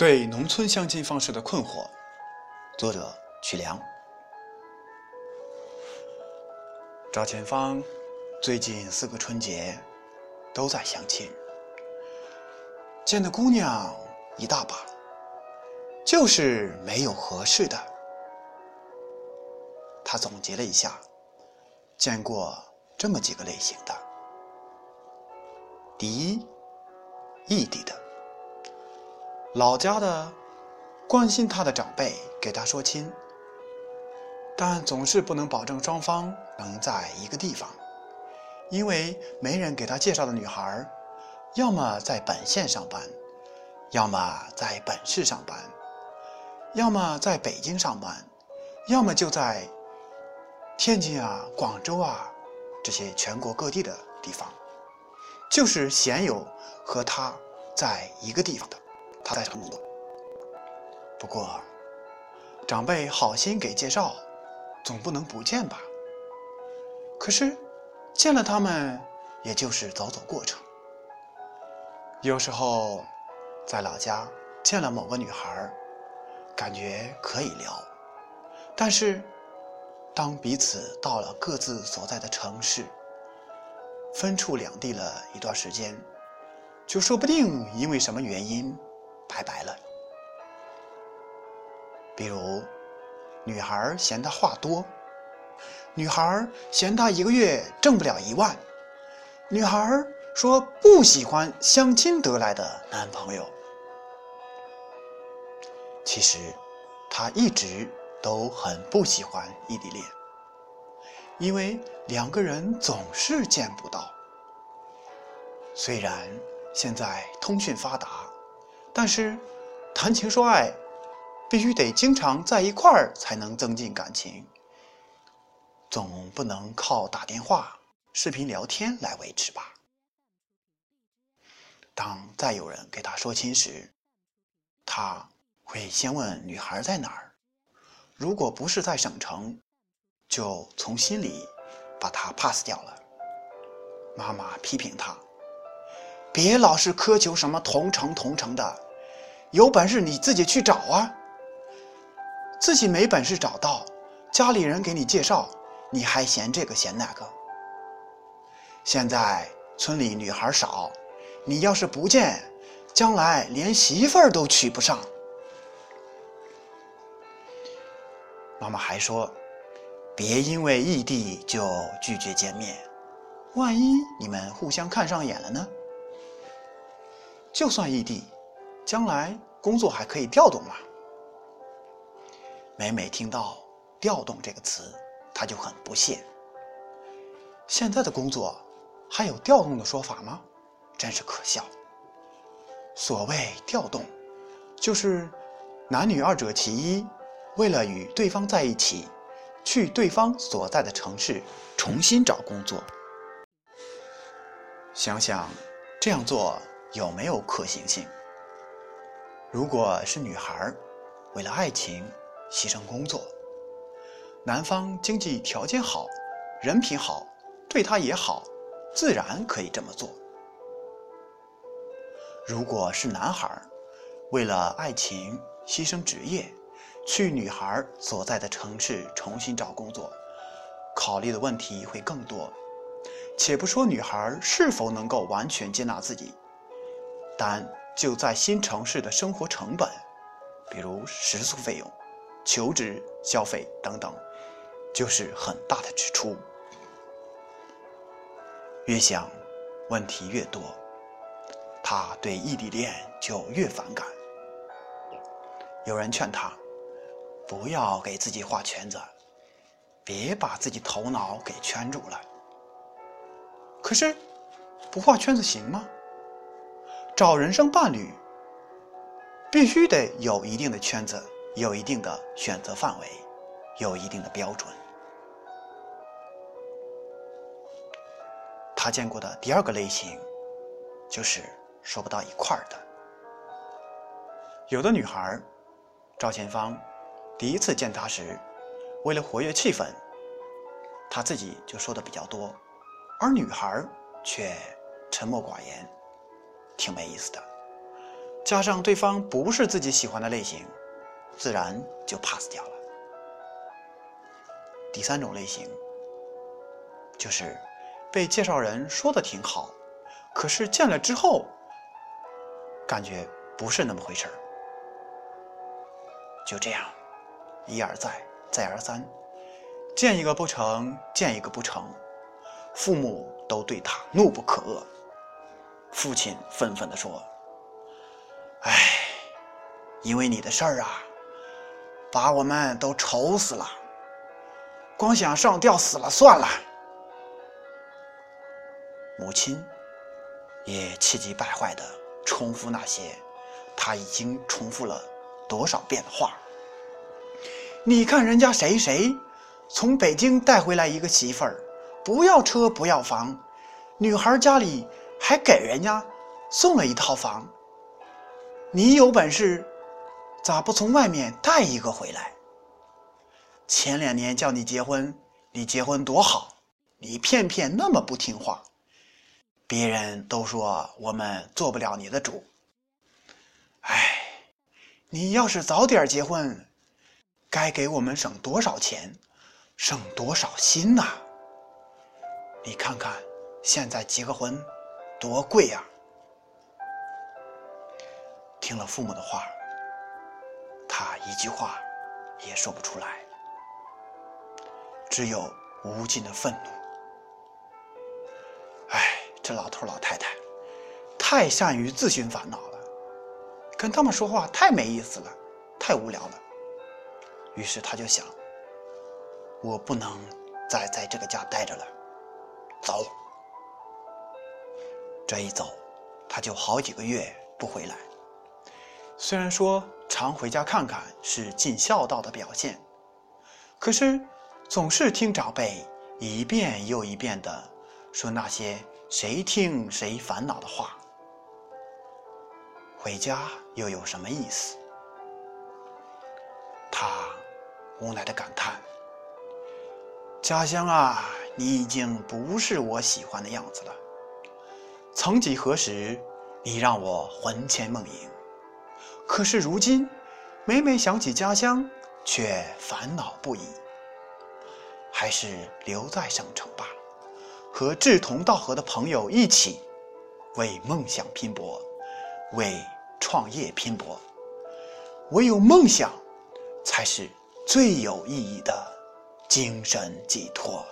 对农村相亲方式的困惑，作者曲良。赵前芳最近四个春节都在相亲，见的姑娘一大把，就是没有合适的。他总结了一下，见过这么几个类型的：第一，异地的。老家的关心他的长辈给他说亲，但总是不能保证双方能在一个地方，因为没人给他介绍的女孩，要么在本县上班，要么在本市上班，要么在北京上班，要么就在天津啊、广州啊这些全国各地的地方，就是鲜有和他在一个地方的。他在成都，不过长辈好心给介绍，总不能不见吧？可是见了他们，也就是走走过程。有时候在老家见了某个女孩，感觉可以聊，但是当彼此到了各自所在的城市，分处两地了一段时间，就说不定因为什么原因。拜拜了。比如，女孩嫌他话多，女孩嫌他一个月挣不了一万，女孩说不喜欢相亲得来的男朋友。其实，她一直都很不喜欢异地恋，因为两个人总是见不到。虽然现在通讯发达。但是，谈情说爱，必须得经常在一块儿才能增进感情，总不能靠打电话、视频聊天来维持吧？当再有人给他说亲时，他会先问女孩在哪儿，如果不是在省城，就从心里把他 pass 掉了。妈妈批评他。别老是苛求什么同城同城的，有本事你自己去找啊！自己没本事找到，家里人给你介绍，你还嫌这个嫌那个。现在村里女孩少，你要是不见，将来连媳妇儿都娶不上。妈妈还说，别因为异地就拒绝见面，万一你们互相看上眼了呢？就算异地，将来工作还可以调动嘛。每每听到“调动”这个词，他就很不屑。现在的工作还有调动的说法吗？真是可笑。所谓调动，就是男女二者其一，为了与对方在一起，去对方所在的城市重新找工作。想想这样做。有没有可行性？如果是女孩为了爱情牺牲工作，男方经济条件好，人品好，对她也好，自然可以这么做。如果是男孩为了爱情牺牲职业，去女孩所在的城市重新找工作，考虑的问题会更多。且不说女孩是否能够完全接纳自己。但就在新城市的生活成本，比如食宿费用、求职消费等等，就是很大的支出。越想，问题越多，他对异地恋就越反感。有人劝他，不要给自己画圈子，别把自己头脑给圈住了。可是，不画圈子行吗？找人生伴侣，必须得有一定的圈子，有一定的选择范围，有一定的标准。他见过的第二个类型，就是说不到一块儿的。有的女孩，赵前芳第一次见他时，为了活跃气氛，他自己就说的比较多，而女孩却沉默寡言。挺没意思的，加上对方不是自己喜欢的类型，自然就 pass 掉了。第三种类型，就是被介绍人说的挺好，可是见了之后，感觉不是那么回事儿。就这样，一而再，再而三，见一个不成，见一个不成，父母都对他怒不可遏。父亲愤愤地说：“哎，因为你的事儿啊，把我们都愁死了。光想上吊死了算了。”母亲也气急败坏地重复那些他已经重复了多少遍的话。你看人家谁谁从北京带回来一个媳妇儿，不要车不要房，女孩家里。还给人家送了一套房，你有本事，咋不从外面带一个回来？前两年叫你结婚，你结婚多好，你偏偏那么不听话，别人都说我们做不了你的主。哎，你要是早点结婚，该给我们省多少钱，省多少心呐？你看看，现在结个婚。多贵呀！听了父母的话，他一句话也说不出来，只有无尽的愤怒。哎，这老头老太太太善于自寻烦恼了，跟他们说话太没意思了，太无聊了。于是他就想：我不能再在这个家待着了，走。这一走，他就好几个月不回来。虽然说常回家看看是尽孝道的表现，可是总是听长辈一遍又一遍的说那些谁听谁烦恼的话，回家又有什么意思？他无奈的感叹：“家乡啊，你已经不是我喜欢的样子了。”曾几何时，你让我魂牵梦萦，可是如今，每每想起家乡，却烦恼不已。还是留在省城吧，和志同道合的朋友一起，为梦想拼搏，为创业拼搏。唯有梦想，才是最有意义的精神寄托。